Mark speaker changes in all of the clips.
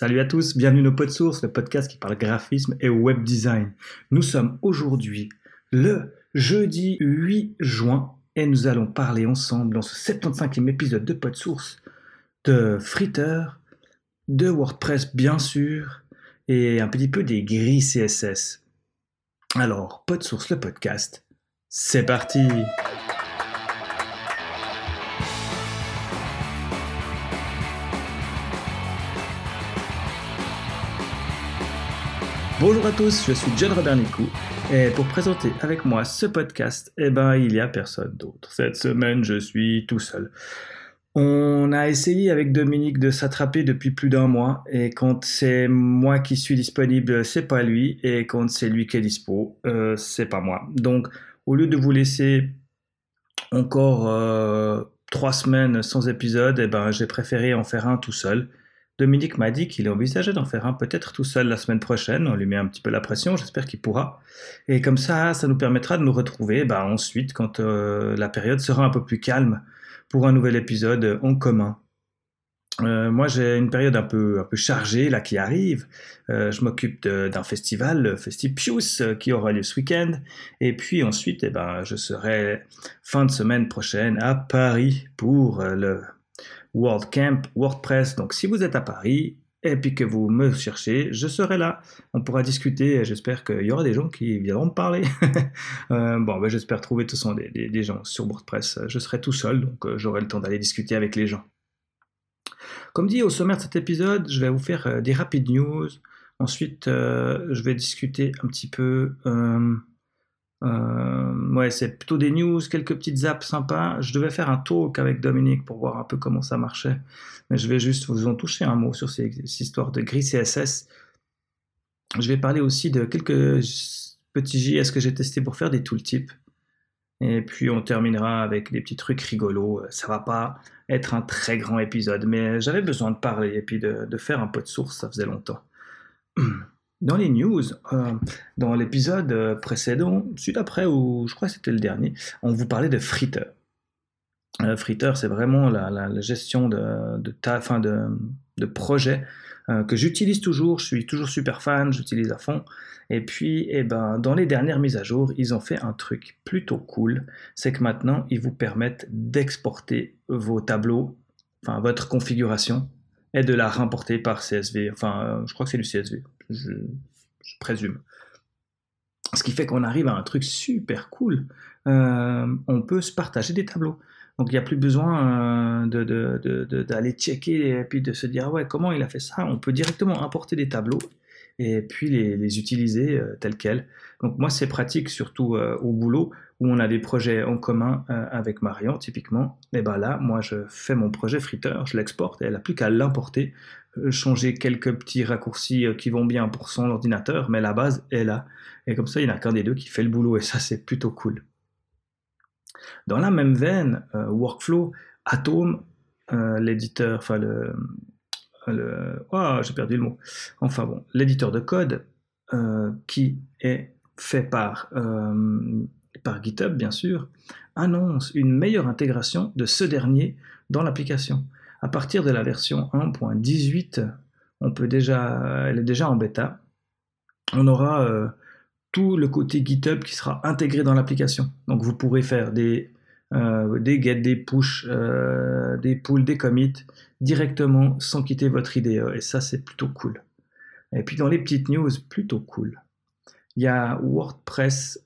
Speaker 1: Salut à tous, bienvenue dans Pod Source, le podcast qui parle graphisme et web design. Nous sommes aujourd'hui le jeudi 8 juin et nous allons parler ensemble dans ce 75e épisode de Pod Source de Fritter, de WordPress bien sûr et un petit peu des grilles CSS. Alors, Pod Source, le podcast, c'est parti! Bonjour à tous, je suis John Robert Nicou et pour présenter avec moi ce podcast, eh ben il y a personne d'autre. Cette semaine, je suis tout seul. On a essayé avec Dominique de s'attraper depuis plus d'un mois et quand c'est moi qui suis disponible, c'est pas lui et quand c'est lui qui est dispo, euh, c'est pas moi. Donc au lieu de vous laisser encore euh, trois semaines sans épisode, eh ben j'ai préféré en faire un tout seul Dominique m'a dit qu'il envisageait d'en faire un peut-être tout seul la semaine prochaine. On lui met un petit peu la pression, j'espère qu'il pourra. Et comme ça, ça nous permettra de nous retrouver bah, ensuite quand euh, la période sera un peu plus calme pour un nouvel épisode en commun. Euh, moi, j'ai une période un peu, un peu chargée là qui arrive. Euh, je m'occupe d'un festival, le Festipius, qui aura lieu ce week-end. Et puis ensuite, eh ben, je serai fin de semaine prochaine à Paris pour le World Camp WordPress. Donc si vous êtes à Paris et puis que vous me cherchez, je serai là. On pourra discuter. J'espère qu'il y aura des gens qui viendront me parler. Euh, bon, ben, j'espère trouver de toute façon des, gens sur WordPress. Je serai tout seul, donc euh, j'aurai le temps d'aller discuter avec les gens. Comme dit au sommaire de cet épisode, je vais vous faire euh, des rapides news. Ensuite, je vais discuter un petit peu euh, ouais, c'est plutôt des news, quelques petites apps sympas. Je devais faire un talk avec Dominique pour voir un peu comment ça marchait. Mais je vais juste vous en toucher un mot sur ces, histoires de gris CSS. Je vais parler aussi de quelques petits JS que j'ai testés pour faire des tooltips. Et puis on terminera avec des petits trucs rigolos. Ça va pas être un très grand épisode, mais j'avais besoin de parler et puis de, de faire un peu de source, ça faisait longtemps. Dans les news, euh, dans l'épisode euh, précédent, celui d'après, ou je crois que c'était le dernier, on vous parlait de Fritter. Euh, Fritter, c'est vraiment la, gestion de, fin de, projet que j'utilise toujours. Je suis toujours super fan, j'utilise à fond. Et puis, eh ben, dans les dernières mises à jour, ils ont fait un truc plutôt cool. C'est que maintenant, ils vous permettent d'exporter vos tableaux, enfin votre configuration, et de la remporter par CSV. Enfin, je crois que c'est du CSV je, présume. Ce qui fait qu'on arrive à un truc super cool. Euh, on peut se partager des tableaux. Donc il n'y a plus besoin euh, d'aller checker et puis de se dire ah ouais comment il a fait ça? On peut directement importer des tableaux et puis les, utiliser euh, tels quels. Donc moi c'est pratique surtout au boulot où on a des projets en commun avec Marion typiquement. Et ben là moi je fais mon projet friteur, je l'exporte et elle n'a plus qu'à l'importer changer quelques petits raccourcis euh, qui vont bien pour son ordinateur, mais la base est là. Et comme ça, il n'y a qu'un des deux qui fait le boulot, et ça, c'est plutôt cool. Dans la même veine, euh, Workflow, Atom, l'éditeur, enfin le... le oh, j'ai perdu le mot. Enfin bon, l'éditeur de code qui est fait par, par GitHub, bien sûr, annonce une meilleure intégration de ce dernier dans l'application à partir de la version 1.18, on peut déjà, elle est déjà en bêta. On aura euh, tout le côté GitHub qui sera intégré dans l'application. Donc vous pourrez faire des, euh, des get, des push, euh, des pulls, des commits directement sans quitter votre IDE. Et ça, c'est plutôt cool. Et puis dans les petites news, plutôt cool. Il y a WordPress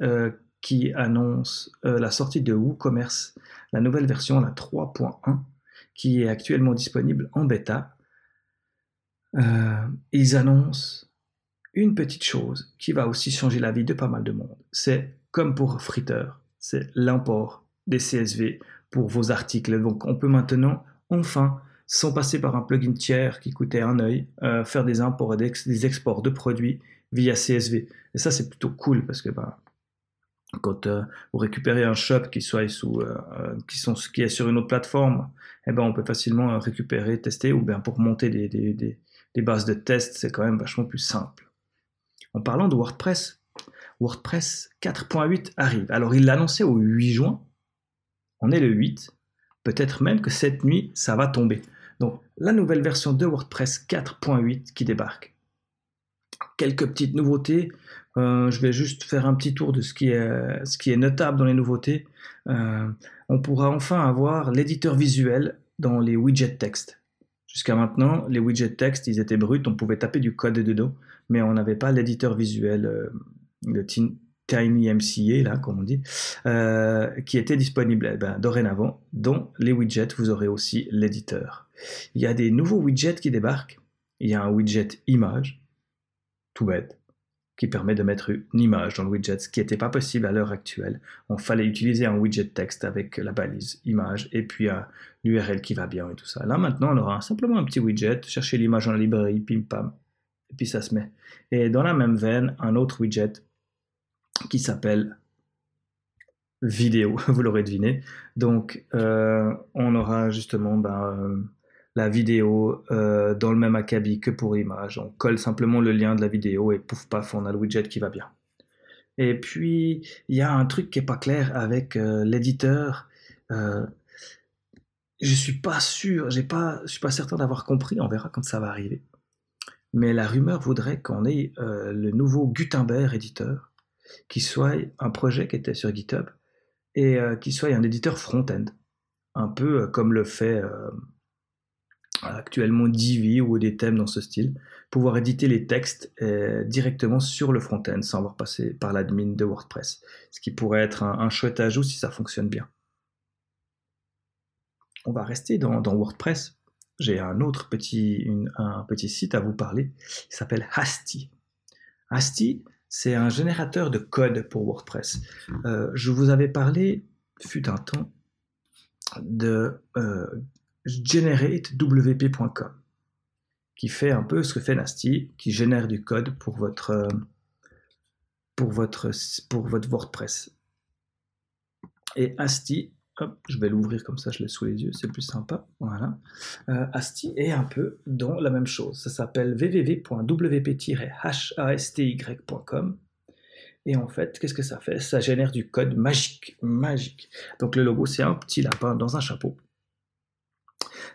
Speaker 1: qui annonce la sortie de WooCommerce, la nouvelle version, la 3.1 qui est actuellement disponible en bêta. Euh, ils annoncent une petite chose qui va aussi changer la vie de pas mal de monde. C'est comme pour Fritter, c'est l'import des CSV pour vos articles. Donc on peut maintenant, enfin, sans passer par un plugin tiers qui coûtait un œil, euh, faire des imports et des exports de produits via CSV. Et ça, c'est plutôt cool parce que ben, quand euh, vous récupérez un shop qui soit sous, euh, euh, qui, sont, qui est sur une autre plateforme, eh ben on peut facilement récupérer, tester, ou bien pour monter des, des, des, bases de tests, c'est quand même vachement plus simple. En parlant de WordPress, WordPress 4.8 arrive. Alors il l'a annoncé au 8 juin, on est le 8, peut-être même que cette nuit ça va tomber. Donc la nouvelle version de WordPress 4.8 qui débarque. Quelques petites nouveautés. Euh, je vais juste faire un petit tour de ce qui est, ce qui est notable dans les nouveautés. Euh, on pourra enfin avoir l'éditeur visuel dans les widgets texte. Jusqu'à maintenant, les widgets texte, ils étaient bruts, on pouvait taper du code dedans, mais on n'avait pas l'éditeur visuel, euh, le TinyMCA, là, comme on dit, euh, qui était disponible eh ben, dorénavant. Dans les widgets, vous aurez aussi l'éditeur. Il y a des nouveaux widgets qui débarquent. Il y a un widget image, tout bête, qui permet de mettre une image dans le widget, ce qui n'était pas possible à l'heure actuelle. On fallait utiliser un widget texte avec la balise image et puis l'URL qui va bien et tout ça. Là maintenant, on aura simplement un petit widget, chercher l'image dans la librairie, pim pam, et puis ça se met. Et dans la même veine, un autre widget qui s'appelle vidéo, vous l'aurez deviné. Donc, euh, on aura justement ben, euh, la vidéo euh, dans le même acabit que pour image. On colle simplement le lien de la vidéo et pouf paf, on a le widget qui va bien. Et puis, il y a un truc qui est pas clair avec l'éditeur. je suis pas sûr, j'ai pas, je suis pas certain d'avoir compris. On verra quand ça va arriver. Mais la rumeur voudrait qu'on ait le nouveau Gutenberg éditeur qui soit un projet qui était sur GitHub et euh, qui soit un éditeur front-end, un peu euh, comme le fait euh, actuellement Divi ou des thèmes dans ce style, pouvoir éditer les textes directement sur le front-end sans avoir passé par l'admin de WordPress, ce qui pourrait être un, chouette ajout si ça fonctionne bien. On va rester dans, WordPress. J'ai un autre petit, site à vous parler qui s'appelle Hasty. Hasty, c'est un générateur de code pour WordPress. Euh, je vous avais parlé, fut un temps, de euh, generatewp.com, qui fait un peu ce que fait Nasty, qui génère du code pour votre, euh, pour votre, pour votre WordPress. Et Asti je vais l'ouvrir comme ça, je l'ai sous les yeux, c'est plus sympa. Voilà. Euh, est un peu dans la même chose. Ça s'appelle www.wp-hasty.com. Et en fait, qu'est-ce que ça fait? Ça génère du code magique, magique. Donc le logo, c'est un petit lapin dans un chapeau.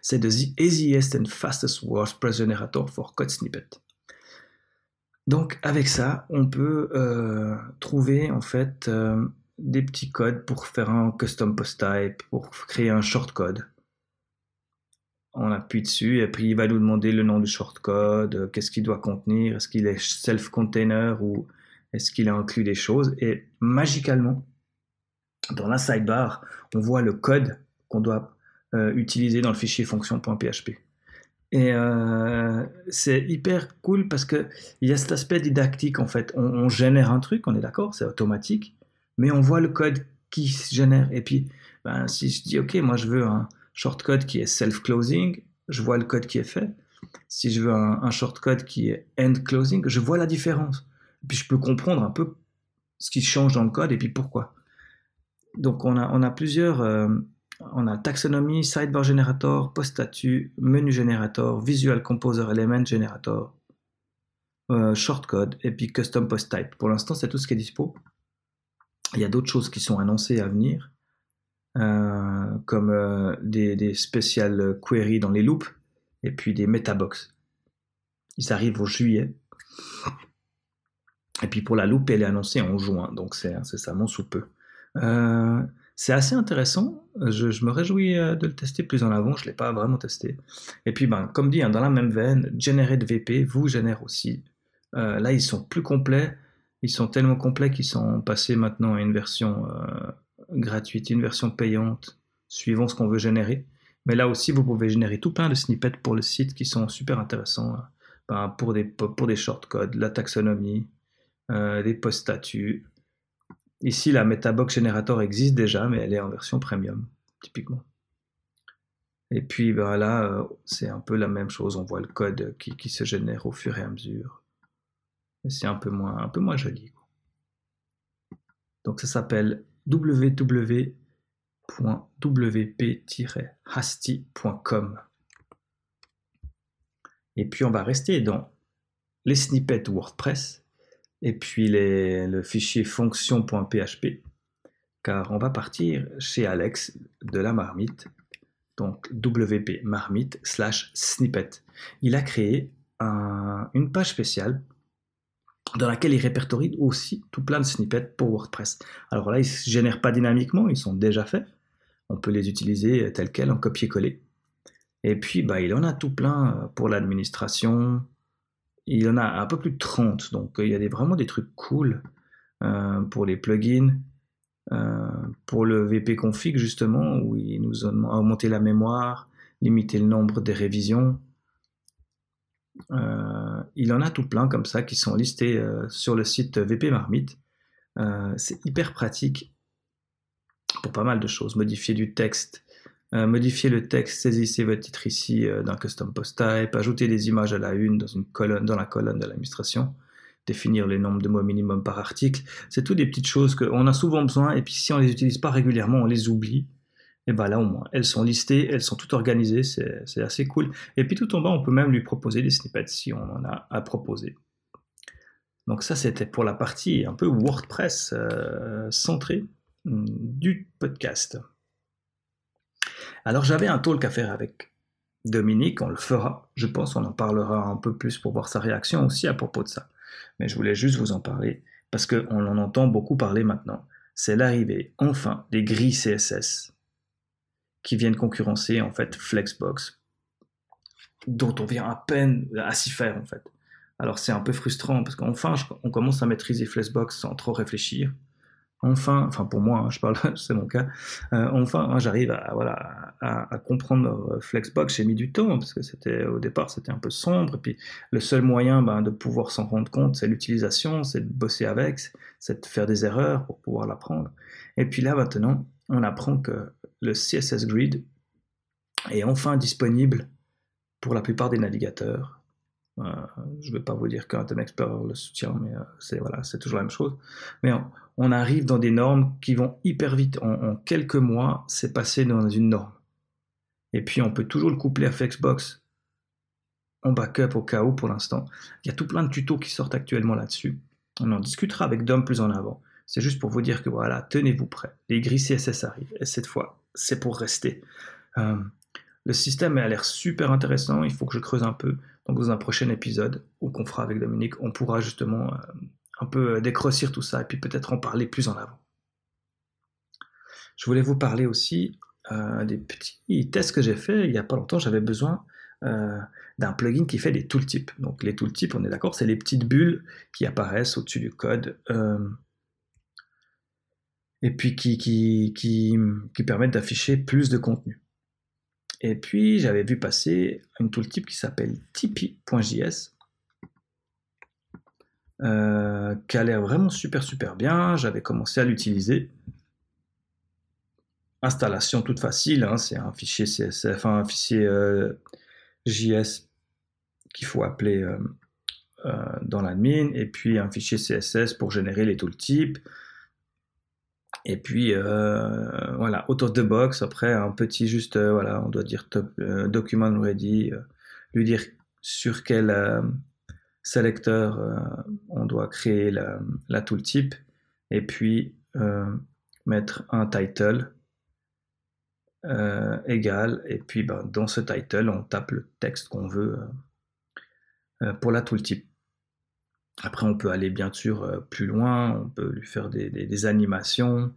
Speaker 1: C'est the easiest and fastest WordPress generator for code snippet. Donc avec ça, on peut euh, trouver en fait euh, des petits codes pour faire un custom post type, pour créer un shortcode. On appuie dessus et puis il va nous demander le nom du shortcode, euh, qu'est-ce qu'il doit contenir, est-ce qu'il est self-container ou est-ce qu'il inclut des choses. Et magicalement, dans la sidebar, on voit le code qu'on doit euh, utiliser dans le fichier fonction.php. Et euh, c'est hyper cool parce qu'il y a cet aspect didactique en fait. on génère un truc, on est d'accord, c'est automatique mais on voit le code qui se génère. Et puis, ben, si je dis, OK, moi je veux un shortcode qui est self-closing, je vois le code qui est fait. Si je veux un, shortcode qui est end-closing, je vois la différence. Et puis je peux comprendre un peu ce qui change dans le code et puis pourquoi. Donc on a, on a plusieurs, euh, on a taxonomie, sidebar generator, post statut, menu generator, visual composer element generator, euh, shortcode et puis custom post type. Pour l'instant, c'est tout ce qui est dispo. Il y a d'autres choses qui sont annoncées à venir, euh, comme euh, des, des spéciales queries dans les loops et puis des metabox. Ils arrivent au juillet. Et puis pour la loupe, elle est annoncée en juin, donc c'est incessamment sous peu. Euh, c'est assez intéressant. Je, me réjouis de le tester plus en avant. Je ne l'ai pas vraiment testé. Et puis, ben, comme dit, hein, dans la même veine, VP vous génère aussi. là, ils sont plus complets ils sont tellement complets qu'ils sont passés maintenant à une version euh, gratuite, une version payante, suivant ce qu'on veut générer. Mais là aussi, vous pouvez générer tout plein de snippets pour le site qui sont super intéressants hein. ben, pour, des, pour des shortcodes, la taxonomie, euh, des post-statuts. Ici, la Metabox Generator existe déjà, mais elle est en version premium, typiquement. Et puis ben là, euh, c'est un peu la même chose. On voit le code qui, se génère au fur et à mesure c'est un peu moins, un peu moins joli. Donc ça s'appelle www.wp-hasty.com. Et puis on va rester dans les snippets WordPress et puis le fichier fonction.php car on va partir chez Alex de la marmite donc WP Marmite slash snippet. Il a créé une page spéciale dans laquelle il répertorie aussi tout plein de snippets pour WordPress. Alors là, ils ne se génèrent pas dynamiquement, ils sont déjà faits. On peut les utiliser tels quels en copier-coller. Et puis, bah, il en a tout plein pour l'administration. Il en a un peu plus de 30, donc il y a vraiment des trucs cool euh, pour les plugins. Euh, pour le VP config justement, où il nous a augmenté la mémoire, limité le nombre des révisions. Euh, il en a tout plein comme ça qui sont listés euh, sur le site VP Marmite. c'est hyper pratique pour pas mal de choses. Modifier du texte, modifier le texte, saisissez votre titre ici d'un custom post type, ajouter des images à la une dans, une colonne, dans la colonne de l'administration définir les nombres de mots minimum par article. C'est tout des petites choses qu'on a souvent besoin et puis si on les utilise pas régulièrement, on les oublie. Et bien là au moins, elles sont listées, elles sont toutes organisées, c'est assez cool. Et puis tout en bas, on peut même lui proposer des snippets si on en a à proposer. Donc ça, c'était pour la partie un peu WordPress euh, centrée hmm, du podcast. Alors j'avais un talk à faire avec Dominique, on le fera, je pense, on en parlera un peu plus pour voir sa réaction aussi à propos de ça mais je voulais juste vous en parler parce qu'on en entend beaucoup parler maintenant. C'est l'arrivée, enfin, des grilles CSS qui viennent concurrencer en fait Flexbox, dont on vient à peine à s'y faire en fait. Alors c'est un peu frustrant parce qu'enfin on commence à maîtriser Flexbox sans trop réfléchir enfin, enfin pour moi, hein, je parle, c'est mon cas, euh, enfin hein, j'arrive à, comprendre euh, Flexbox. J'ai mis du temps parce que c'était au départ c'était un peu sombre. Et puis le seul moyen ben, de pouvoir s'en rendre compte, c'est l'utilisation, c'est de bosser avec, c'est de faire des erreurs pour pouvoir l'apprendre. Et puis là maintenant, on apprend que le CSS Grid est enfin disponible pour la plupart des navigateurs. Euh, je ne vais pas vous dire qu'Internet Explorer le soutient, mais c'est voilà, c'est toujours la même chose. Mais on arrive dans des normes qui vont hyper vite. En, quelques mois, c'est passé dans une norme. Et puis, on peut toujours le coupler à Flexbox en backup au cas où pour l'instant. Il y a tout plein de tutos qui sortent actuellement là-dessus. On en discutera avec Dom plus en avant. C'est juste pour vous dire que voilà, tenez-vous prêts. Les grilles CSS arrivent. Et cette fois, c'est pour rester. Euh, le système a l'air super intéressant. Il faut que je creuse un peu. Donc, dans un prochain épisode, ou qu'on fera avec Dominique, on pourra justement euh, un peu euh, décrossir tout ça et puis peut-être en parler plus en avant. Je voulais vous parler aussi euh, des petits tests que j'ai fait il n'y a pas longtemps. J'avais besoin d'un plugin qui fait des tooltips. Donc les tooltips, on est d'accord, c'est les petites bulles qui apparaissent au-dessus du code et puis qui, qui, qui, qui permettent d'afficher plus de contenu. Et puis j'avais vu passer une tooltip qui s'appelle tipeee.js euh, qui a l'air vraiment super super bien. J'avais commencé à l'utiliser. Installation toute facile, hein, c'est un fichier un fichier euh, JS qu'il faut appeler euh, dans l'admin, et puis un fichier CSS pour générer les tooltips. Et puis voilà, out of the box. Après, un petit juste, voilà, on doit dire top, document ready, lui dire sur quel sélecteur, euh, on doit créer la, tooltip et puis euh, mettre un title euh, égal et puis ben, dans ce title on tape le texte qu'on veut pour la tooltip. Après on peut aller bien sûr plus loin, on peut lui faire des, animations,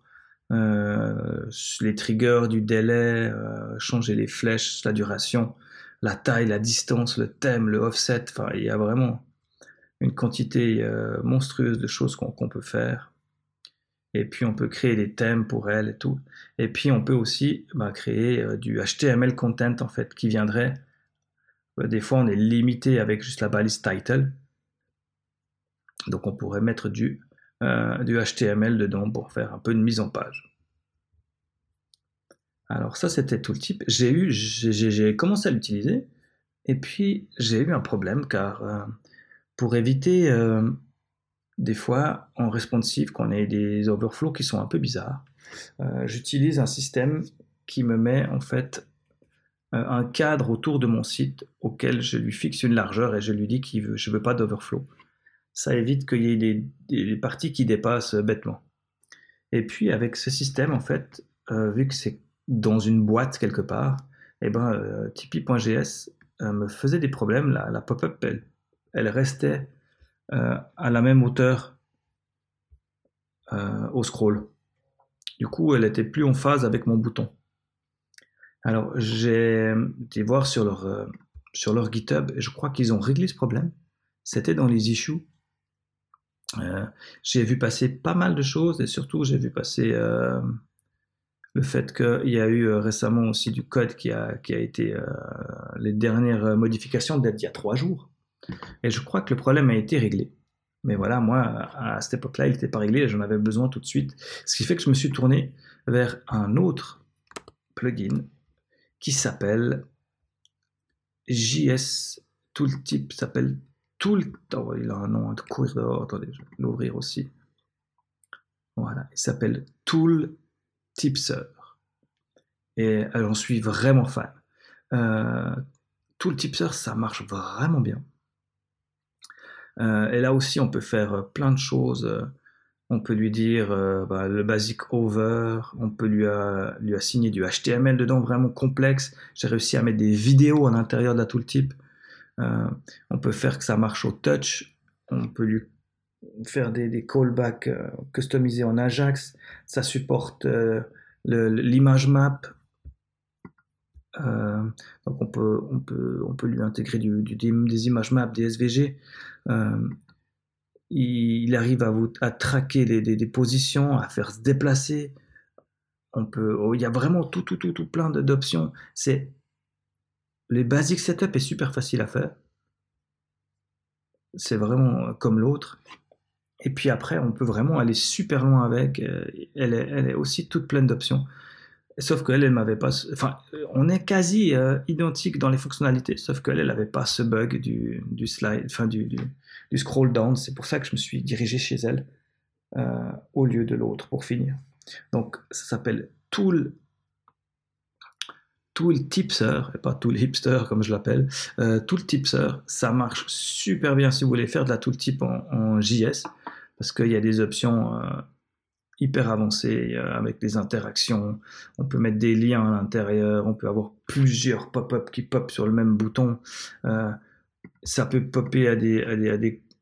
Speaker 1: les triggers du délai, changer les flèches, la duration, la taille, la distance, le thème, le offset, enfin il y a vraiment une quantité euh, monstrueuse de choses qu'on peut faire. Et puis on peut créer des thèmes pour elles et tout. Et puis on peut aussi bah, créer euh, du HTML content en fait qui viendrait. Euh, des fois on est limité avec juste la balise title. Donc on pourrait mettre du, HTML dedans pour faire un peu de mise en page. Alors ça c'était tout le type. J'ai eu, j'ai commencé à l'utiliser et puis j'ai eu un problème car pour éviter euh, des fois en responsive qu'on ait des overflows qui sont un peu bizarres, euh, j'utilise un système qui me met en fait euh, un cadre autour de mon site auquel je lui fixe une largeur et je lui dis que je veux pas d'overflow. Ça évite qu'il y ait des, parties qui dépassent bêtement. Et puis avec ce système, en fait, vu que c'est dans une boîte quelque part, et eh ben, euh, euh, me faisait des problèmes. La, pop-up, elle, elle, restait euh, à la même hauteur au scroll. Du coup, elle était plus en phase avec mon bouton. Alors, j'ai été voir sur leur, sur leur GitHub et je crois qu'ils ont réglé ce problème. C'était dans les issues. J'ai vu passer pas mal de choses et surtout, j'ai vu passer le fait qu'il y a eu euh, récemment aussi du code qui a, qui a été euh, les dernières modifications datent d'il y a trois jours. Et je crois que le problème a été réglé. Mais voilà, moi, à cette époque-là, il n'était pas réglé et j'en avais besoin tout de suite. Ce qui fait que je me suis tourné vers un autre plugin qui s'appelle JS Tooltip, s'appelle Tool. Oh, il a un nom de courir dehors. Attendez, je vais l'ouvrir aussi. Voilà, il s'appelle Tool Tipser. Et j'en suis vraiment fan. Euh, tout le Tipser, ça marche vraiment bien. Euh, et là aussi, on peut faire plein de choses. On peut lui dire bah, le basic over, on peut lui, lui assigner du HTML dedans vraiment complexe. J'ai réussi à mettre des vidéos à l'intérieur de la tooltip. Euh, on peut faire que ça marche au touch. On peut lui faire des, callbacks euh, customisés en Ajax. Ça supporte euh, l'image map. Donc on peut, on, peut, on peut lui intégrer des images map, des SVG. il, arrive à, vous, à traquer des, positions, à faire se déplacer. On peut, oh, il y a vraiment tout, tout, tout, tout plein d'options. C'est les basic setup est super facile à faire. C'est vraiment comme l'autre. Et puis après, on peut vraiment aller super loin avec. Euh, elle est, aussi toute pleine d'options. Sauf qu'elle, elle m'avait pas. Enfin, on est quasi euh, identique dans les fonctionnalités, sauf qu'elle, elle n'avait pas ce bug du, slide, enfin du, scroll down. C'est pour ça que je me suis dirigé chez elle euh, au lieu de l'autre pour finir. Donc, ça s'appelle Tool Tool Tipser, et pas Tool Hipster comme je l'appelle, euh, Tipser, ça marche super bien si vous voulez faire de la tooltip en, en JS, parce qu'il y a des options euh, hyper avancées euh, avec des interactions, on peut mettre des liens à l'intérieur, on peut avoir plusieurs pop-up qui pop sur le même bouton, ça peut popper à des,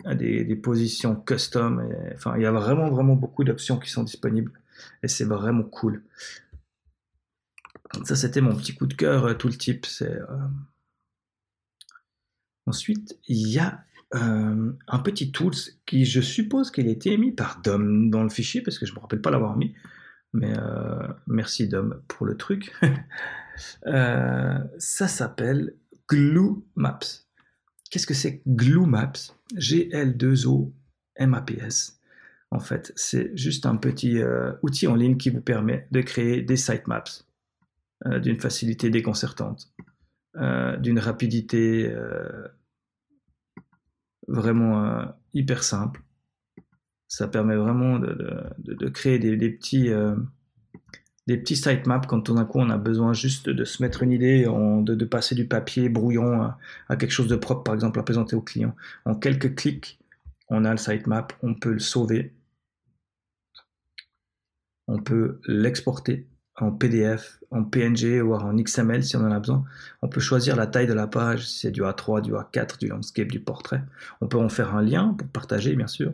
Speaker 1: à positions custom, enfin il y a vraiment beaucoup d'options qui sont disponibles, et c'est vraiment cool. Ça, c'était mon petit coup de cœur, euh, tout le type. Euh, ensuite, il y a euh, un petit tool qui, je suppose qu'il a été émis par Dom dans le fichier, parce que je ne me rappelle pas l'avoir mis. Mais merci Dom pour le truc. ça s'appelle Glue Maps. Qu'est-ce que c'est Glue Maps? G-L-2-O M-A-P-S. En fait, c'est juste un petit outil en ligne qui vous permet de créer des sitemaps. Euh, d'une facilité déconcertante, euh, d'une rapidité euh, vraiment hyper simple. Ça permet vraiment de, créer des, petits petits sitemaps quand tout d'un coup on a besoin juste de se mettre une idée, de, passer du papier brouillon à, quelque chose de propre, par exemple, à présenter au client. En quelques clics, on a le sitemap, on peut le sauver, on peut l'exporter en PDF, en PNG ou en XML si on en a besoin. On peut choisir la taille de la page, si c'est du A3, du A4, du landscape, du portrait. On peut en faire un lien pour partager, bien sûr.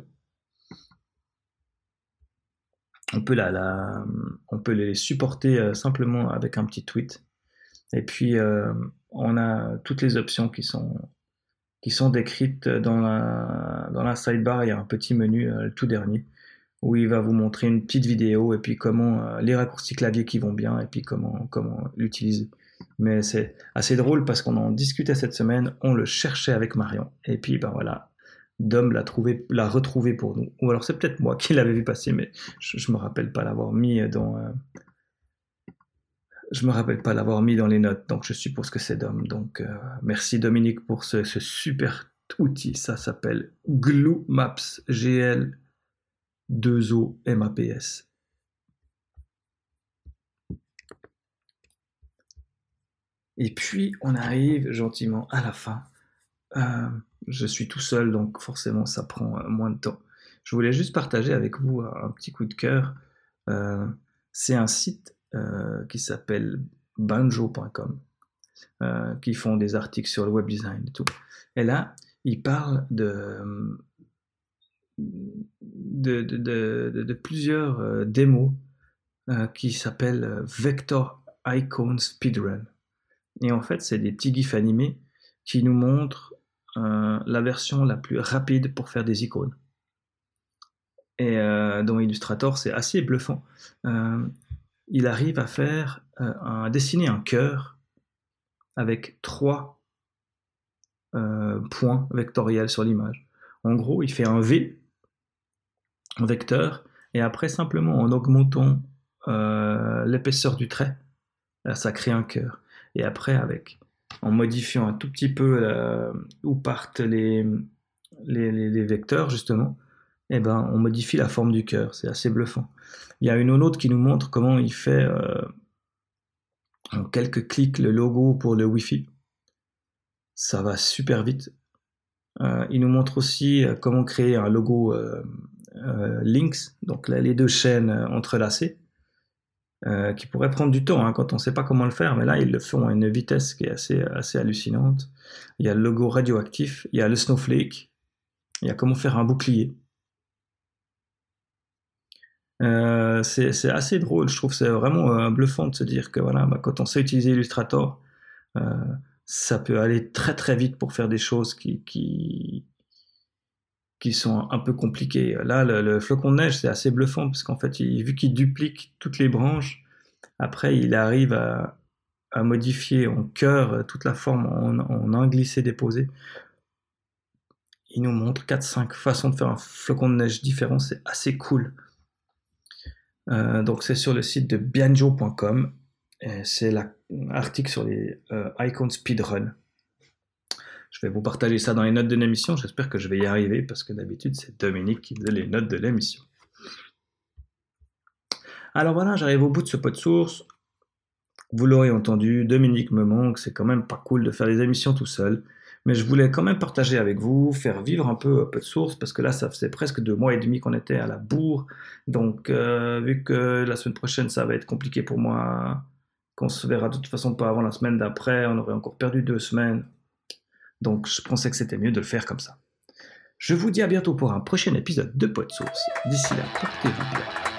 Speaker 1: On peut, les supporter euh, simplement avec un petit tweet. Et puis, euh, on a toutes les options qui sont, qui sont décrites dans la, dans la sidebar. Il y a un petit menu, euh, le tout dernier, où il va vous montrer une petite vidéo et puis comment euh, les raccourcis clavier qui vont bien et puis comment, comment l'utiliser. Mais c'est assez drôle parce qu'on en discutait cette semaine, on le cherchait avec Marion et puis ben voilà, Dom l'a trouvé, l'a retrouvé pour nous. Ou alors c'est peut-être moi qui l'avais vu passer, mais je, me rappelle pas l'avoir mis dans. Euh, je me rappelle pas l'avoir mis dans les notes, donc je suppose que c'est Dom. Donc euh, merci Dominique pour ce, super outil. Ça s'appelle Glue Maps, G-L 2O MAPS. Et puis on arrive gentiment à la fin. Euh, je suis tout seul, donc forcément ça prend euh, moins de temps. Je voulais juste partager avec vous un petit coup de cœur. Euh, c'est un site qui s'appelle banjo.com. qui font des articles sur le web design et tout. Et là, il parle de, de, plusieurs démos qui s'appellent Vector Icon Speedrun. Et en fait, c'est des petits gifs animés qui nous montrent la version la plus rapide pour faire des icônes. Et dans Illustrator, c'est assez bluffant. il arrive à faire, à dessiner un cœur avec trois euh, points vectoriels sur l'image. En gros, il fait un V, un vecteur, et après, simplement en augmentant euh, l'épaisseur du trait, ça crée un cœur. Et après, avec, en modifiant un tout petit peu où partent les, les, vecteurs, justement, eh ben, on modifie la forme du cœur. C'est assez bluffant. Il y a une autre qui nous montre comment il fait euh, en quelques clics le logo pour le Wi-Fi. Ça va super vite. Euh, il nous montre aussi euh, comment créer un logo euh, Links, donc les deux chaînes entrelacées, qui pourrait prendre du temps hein, quand on ne sait pas comment le faire, mais là ils le font à une vitesse qui est assez, assez hallucinante. Il y a le logo radioactif, il y a le snowflake, il y a comment faire un bouclier. c'est assez drôle, je trouve, c'est vraiment bluffant de se dire que voilà, bah, quand on sait utiliser Illustrator, ça peut aller très très vite pour faire des choses qui, qui sont un peu compliquées. Là, le, flocon de neige, c'est assez bluffant parce qu'en fait, vu qu'il duplique toutes les branches, après, il arrive à, modifier en cœur toute la forme en, un glissé-déposé. Il nous montre 4-5 façons de faire un flocon de neige différent, c'est assez cool. Euh, donc c'est sur le site de bianjo.com c'est l'article sur les euh, icons speedrun. Je vais vous partager ça dans les notes de l'émission. J'espère que je vais y arriver parce que d'habitude, c'est Dominique qui faisait les notes de l'émission. Alors voilà, j'arrive au bout de ce pot de source. Vous l'aurez entendu, Dominique me manque. C'est quand même pas cool de faire des émissions tout seul. Mais je voulais quand même partager avec vous, faire vivre un peu peu de source, parce que là, ça faisait presque deux mois et demi qu'on était à la bourre. Donc, euh, vu que la semaine prochaine, ça va être compliqué pour moi qu'on se verra de toute façon pas avant la semaine d'après, on aurait encore perdu deux semaines. Donc je pensais que c'était mieux de le faire comme ça. Je vous dis à bientôt pour un prochain épisode de Pot Source. D'ici là, portez-vous bien.